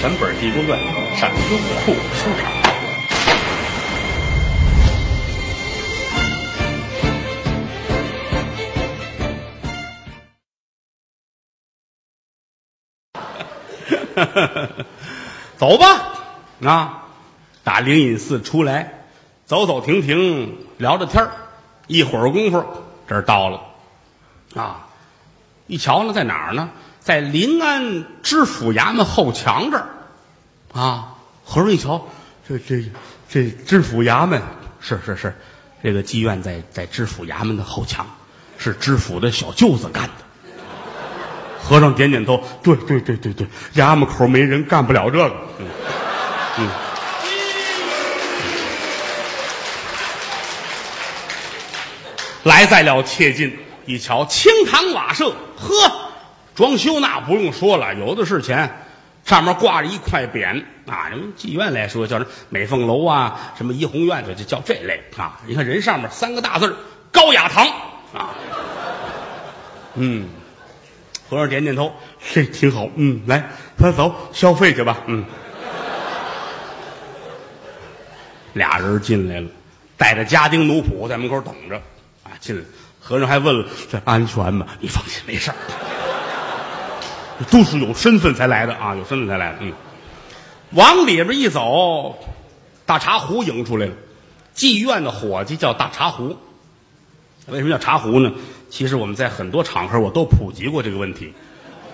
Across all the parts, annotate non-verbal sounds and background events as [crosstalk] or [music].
全本《地宫传》上优酷收场。走吧，啊，打灵隐寺出来，走走停停，聊着天儿一会儿功夫，这儿到了，啊，一瞧呢，在哪儿呢？在临安知府衙门后墙这儿，啊，和尚一瞧，这这这知府衙门是是是，这个妓院在在知府衙门的后墙，是知府的小舅子干的。和尚点点头，对对对对对，衙门口没人，干不了这个。嗯嗯。来在了切近，一瞧清堂瓦舍，呵，装修那不用说了，有的是钱。上面挂着一块匾啊，人妓院来说叫什么美凤楼啊，什么怡红院，就就叫这类啊。你看人上面三个大字高雅堂啊，嗯。和尚点点头，这挺好。嗯，来，咱走消费去吧。嗯，俩人进来了，带着家丁奴仆在门口等着。啊，进来，和尚还问了：“这安全吗？”你放心，没事儿。都是有身份才来的啊，有身份才来的。嗯，往里边一走，大茶壶迎出来了。妓院的伙计叫大茶壶。为什么叫茶壶呢？其实我们在很多场合我都普及过这个问题，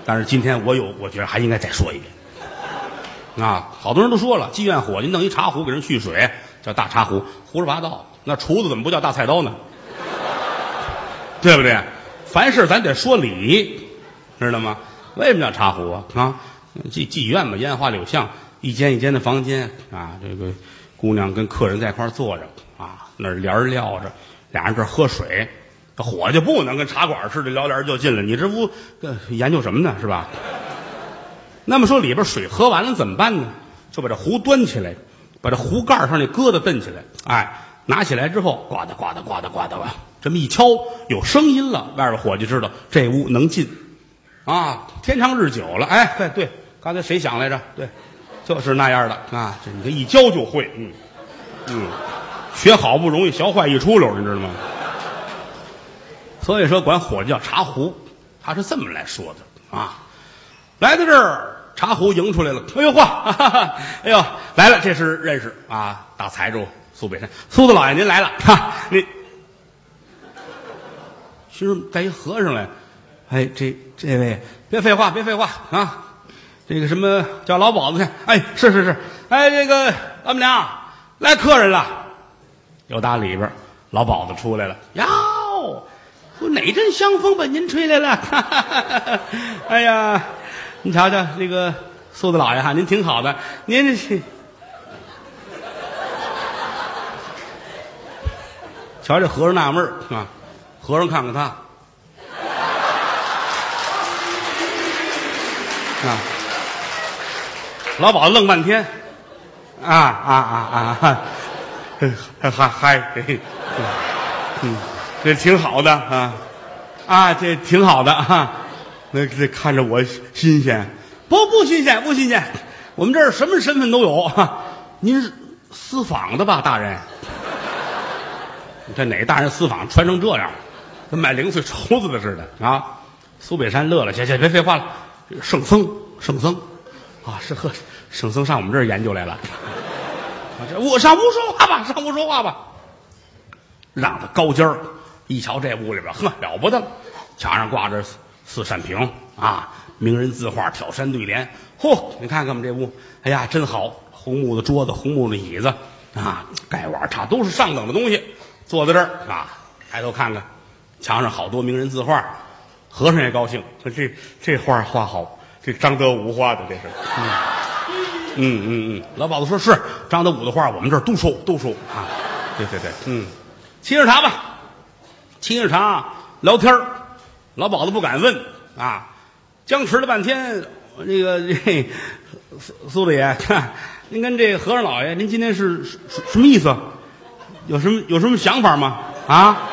但是今天我有，我觉得还应该再说一遍。啊，好多人都说了，妓院伙计弄一茶壶给人蓄水，叫大茶壶，胡说八道。那厨子怎么不叫大菜刀呢？对不对？凡事咱得说理，知道吗？为什么叫茶壶啊？啊，妓妓院嘛，烟花柳巷，一间一间的房间啊，这个姑娘跟客人在一块坐着啊，那帘儿撂着，俩人这喝水。这伙计不能跟茶馆似的撩帘就进来，你这屋研究什么呢？是吧？那么说里边水喝完了怎么办呢？就把这壶端起来，把这壶盖上那疙瘩蹬起来，哎，拿起来之后，呱嗒呱嗒呱嗒呱嗒吧，这么一敲有声音了，外边伙计知道这屋能进，啊，天长日久了，哎，对对，刚才谁想来着？对，就是那样的啊，这你这一教就会，嗯嗯，学好不容易，学坏一出溜，你知道吗？所以说，管伙计叫茶壶，他是这么来说的啊。来到这儿，茶壶迎出来了。哎呦嚯，[laughs] 哎呦来了，这是认识啊，大财主苏北山，苏子老爷您来了。哈，你其实带一和尚来。哎，这这位别废话，别废话啊。这个什么叫老鸨子去？哎，是是是。哎，这个老板娘来客人了。又打里边，老鸨子出来了。哟。说哪阵香风把您吹来了？[laughs] 哎呀，你瞧瞧这个苏子老爷哈，您挺好的。您这瞧这和尚纳闷啊，和尚看看他啊，老鸨愣半天，啊啊啊啊，嗨嗨嗨，嗯。这挺好的啊，啊，这挺好的啊，那这看着我新鲜，不不新鲜不新鲜，我们这儿什么身份都有哈。您是私访的吧，大人？你看哪个大人私访穿成这样，跟买零碎绸子的似的啊？苏北山乐了，行行，别废话了，圣僧圣僧啊，是呵，圣僧上我们这儿研究来了。[laughs] 我上屋说话吧，上屋说话吧，让他高尖儿。一瞧这屋里边，呵，了不得了！墙上挂着四扇屏啊，名人字画，挑山对联。嚯，你看看我们这屋，哎呀，真好！红木的桌子，红木的椅子啊，盖碗茶都是上等的东西。坐在这儿啊，抬头看看，墙上好多名人字画。和尚也高兴，说这这画画好，这张德武画的，这是。嗯嗯嗯，老鸨子说是张德武的画，我们这儿都收都收啊。对对对，嗯，沏着茶吧。沏着茶聊天老鸨子不敢问啊，僵持了半天。那个这苏苏大爷，您跟这和尚老爷，您今天是什什么意思？有什么有什么想法吗？啊，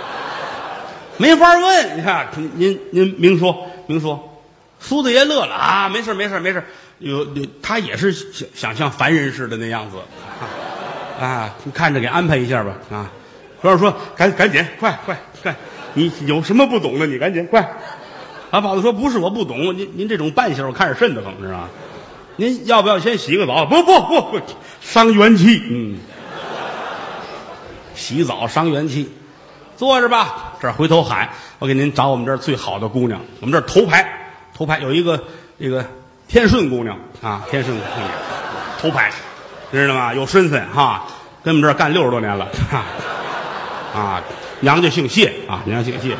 没法问。你看，您您您明说明说。苏大爷乐了啊，没事没事没事，有有他也是想想像凡人似的那样子，啊，你看着给安排一下吧，啊，和尚说赶赶紧快快快，你有什么不懂的你赶紧快。老鸨子说不是我不懂，您您这种半宿我看着瘆得慌，知道吗？您要不要先洗个澡？不不不不，伤元气，嗯，洗澡伤元气。坐着吧，这儿回头喊，我给您找我们这儿最好的姑娘，我们这儿头牌，头牌有一个这个天顺姑娘啊，天顺姑娘，头牌，知道吗？有身份哈，跟我们这儿干六十多年了，啊，娘家姓谢啊，娘家姓谢，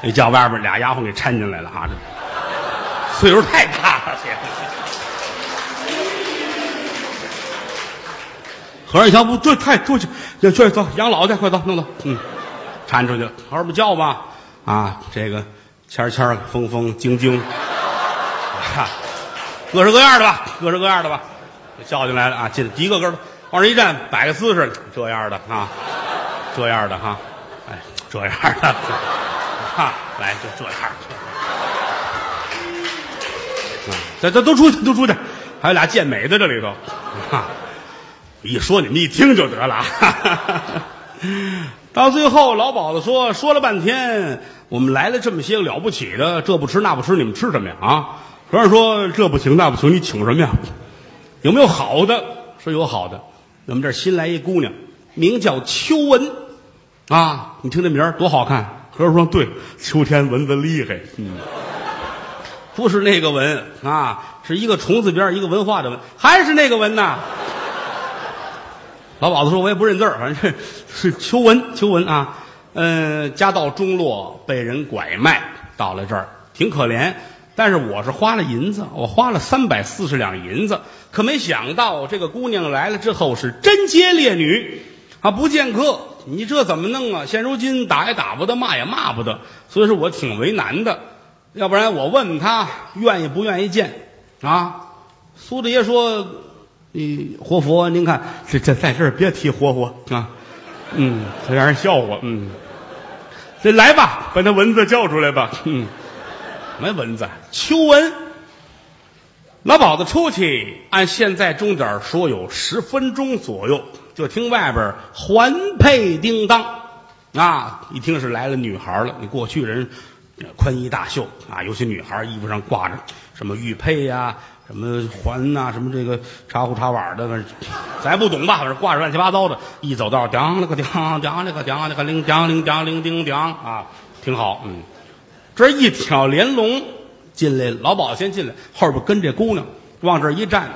那叫外边俩丫鬟给搀进来了哈，这岁数太大了，谢。和尚一瞧，不，这太出去，去去走，养老去，快走，弄走，嗯，搀出去了。和尚不叫吧，啊，这个谦谦风风晶晶，[laughs] 啊，各式各样的吧，各式各样的吧，叫进来了啊，进一个个的往这一站，摆个姿势，这样的啊，这样的哈，哎，这样的，[laughs] 哈，来就这样，啊，这这都出去，都出去，还有俩健美的这里头，啊。一说你们一听就得了哈哈哈哈，到最后老鸨子说说了半天，我们来了这么些个了不起的，这不吃那不吃，你们吃什么呀？啊！和尚说这不行那不行，你请什么呀？有没有好的？说有好的，我们这新来一姑娘，名叫秋纹，啊，你听这名儿多好看。和尚说对，秋天蚊子厉害，嗯，不是那个蚊啊，是一个虫字边一个文化的文，还是那个蚊呐。老鸨子说：“我也不认字儿，[laughs] 反正是秋文，秋文啊。嗯，家道中落，被人拐卖到了这儿，挺可怜。但是我是花了银子，我花了三百四十两银子，可没想到这个姑娘来了之后是贞洁烈女，啊，不见客。你这怎么弄啊？现如今打也打不得，骂也骂不得，所以说我挺为难的。要不然我问问他愿意不愿意见啊？苏大爷说。”你活佛，您看这这在这儿别提活佛啊，嗯，让人笑话，嗯，这来吧，把那蚊子叫出来吧，嗯，没蚊子，秋蚊。老鸨子出去，按现在钟点说有十分钟左右，就听外边环佩叮当，啊，一听是来了女孩了。你过去人宽衣大袖啊，尤其女孩衣服上挂着什么玉佩呀。什么环呐，什么这个茶壶茶碗的，咱不懂吧？反正挂着乱七八糟的，一走道，叮了个叮，叮了个叮，那个铃，叮铃叮铃叮叮啊，挺好。嗯，这一挑帘龙进来，老鸨先进来，后边跟这姑娘往这一站，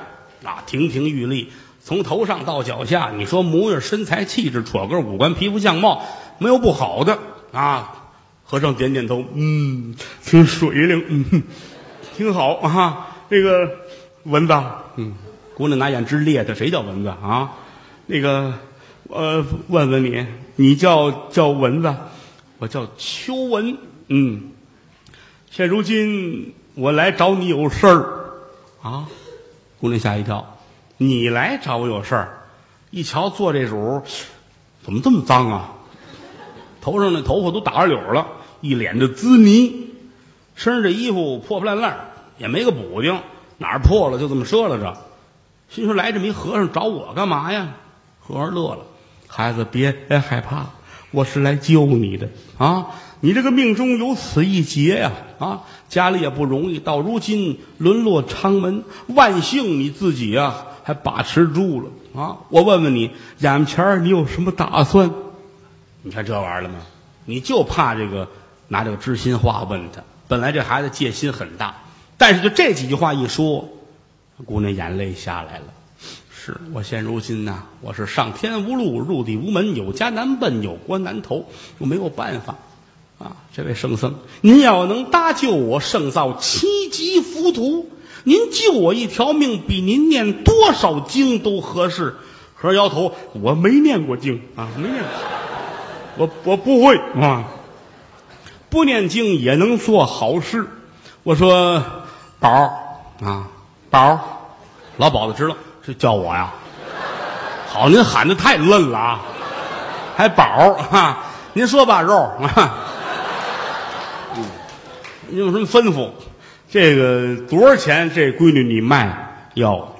啊，亭亭玉立，从头上到脚下，你说模样、身材、气质、戳个五官、皮肤、相貌，没有不好的啊。和尚点点头，嗯，挺水灵，嗯，挺好啊。这个蚊子，嗯，姑娘拿眼直咧的，谁叫蚊子啊？那个，呃，问问你，你叫叫蚊子，我叫秋蚊，嗯，现如今我来找你有事儿，啊，姑娘吓一跳，你来找我有事儿，一瞧坐这主，怎么这么脏啊？头上的头发都打着绺了，一脸的滋泥，身上这衣服破破烂烂。也没个补丁，哪儿破了就这么折了着。心说来这么一和尚找我干嘛呀？和尚乐了，孩子别别害怕，我是来救你的啊！你这个命中有此一劫呀！啊，家里也不容易，到如今沦落昌门，万幸你自己呀还把持住了啊！我问问你，眼前你有什么打算？你看这玩意儿了吗？你就怕这个拿这个知心话问他。本来这孩子戒心很大。但是就这几句话一说，姑娘眼泪下来了。是我现如今呐，我是上天无路，入地无门，有家难奔，有国难投，我没有办法啊！这位圣僧，您要能搭救我，胜造七级浮屠。您救我一条命，比您念多少经都合适。和尚摇头，我没念过经啊，没念，过我我不会啊，不念经也能做好事。我说。宝儿啊，宝儿，老鸨子知道是叫我呀。好，您喊的太嫩了啊，还宝儿啊？您说吧，肉啊。嗯，你有什么吩咐？这个多少钱？这闺女你卖哟？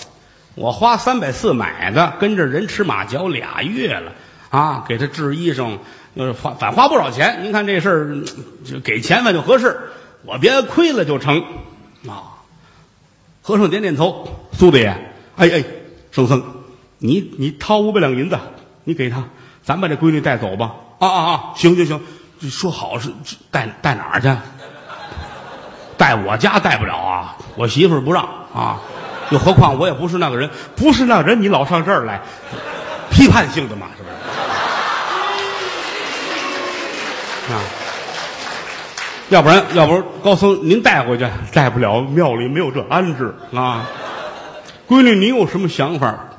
我花三百四买的，跟着人吃马嚼俩月了啊！给她治衣裳，呃，花反花不少钱。您看这事儿，就给钱吧就合适，我别亏了就成啊。和尚点点头，苏大爷，哎哎，圣僧，你你掏五百两银子，你给他，咱把这闺女带走吧。啊啊啊！行行行，说好是带带哪儿去？带我家带不了啊，我媳妇儿不让啊。又何况我也不是那个人，不是那个人，你老上这儿来，批判性的嘛，是不是？[laughs] 啊，要不然，要不然高僧您带回去，带不了，庙里没有这安置啊。闺女，你有什么想法？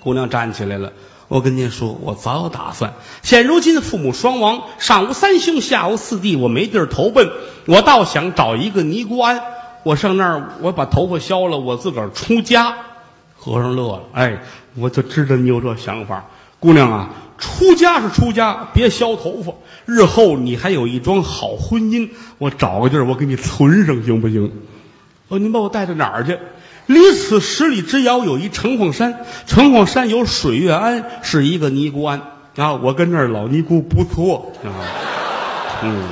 姑娘站起来了，我跟您说，我早有打算。现如今父母双亡，上无三兄，下无四弟，我没地儿投奔，我倒想找一个尼姑庵。我上那儿，我把头发削了，我自个儿出家。和尚乐了，哎，我就知道你有这想法，姑娘啊，出家是出家，别削头发。日后你还有一桩好婚姻，我找个地儿，我给你存上，行不行？哦，您把我带到哪儿去？离此十里之遥有一城隍山，城隍山有水月庵，是一个尼姑庵啊。我跟那儿老尼姑不错啊，嗯。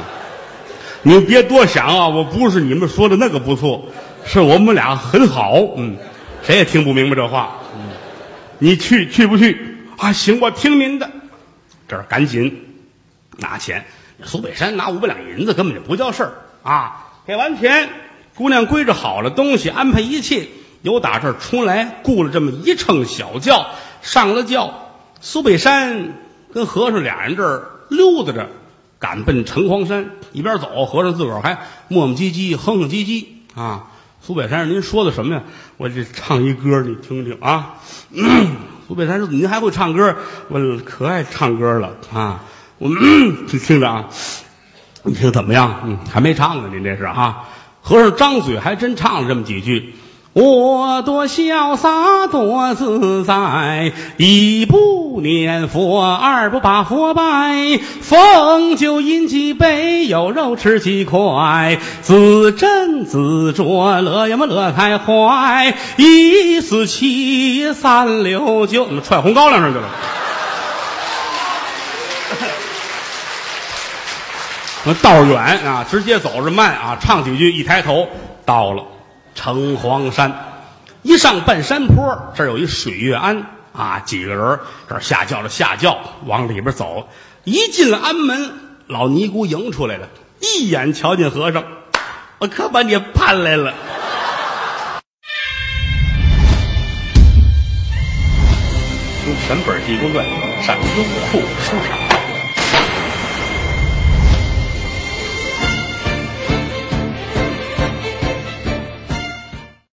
你别多想啊！我不是你们说的那个不错，是我们俩很好。嗯，谁也听不明白这话。嗯，你去去不去啊？行，我听您的。这儿赶紧拿钱。苏北山拿五百两银子根本就不叫事儿啊！给完钱，姑娘归置好了东西，安排一切，由打这儿出来，雇了这么一乘小轿，上了轿。苏北山跟和尚俩人这儿溜达着。赶奔城隍山，一边走，和尚自个儿还磨磨唧唧、哼哼唧唧啊。苏北山，您说的什么呀？我这唱一歌，你听听啊。嗯 [clears throat] 苏北山说：“您还会唱歌？我可爱唱歌了啊。我们 [clears throat] 听着啊，你听怎么样？嗯，还没唱呢，您这是啊。和尚张嘴还真唱了这么几句。”我多潇洒多自在，一不念佛，二不把佛拜，逢酒饮几杯，有肉吃几块，自斟自酌，乐呀么乐开怀，一四七三六九，怎么踹红高粱上去了？[laughs] 道远啊，直接走着慢啊，唱几句，一抬头到了。城隍山，一上半山坡，这儿有一水月庵啊，几个人这儿下轿了，下轿往里边走，一进了庵门，老尼姑迎出来了，一眼瞧见和尚，我可把你盼来了。从全本《地宫传》上优酷书场。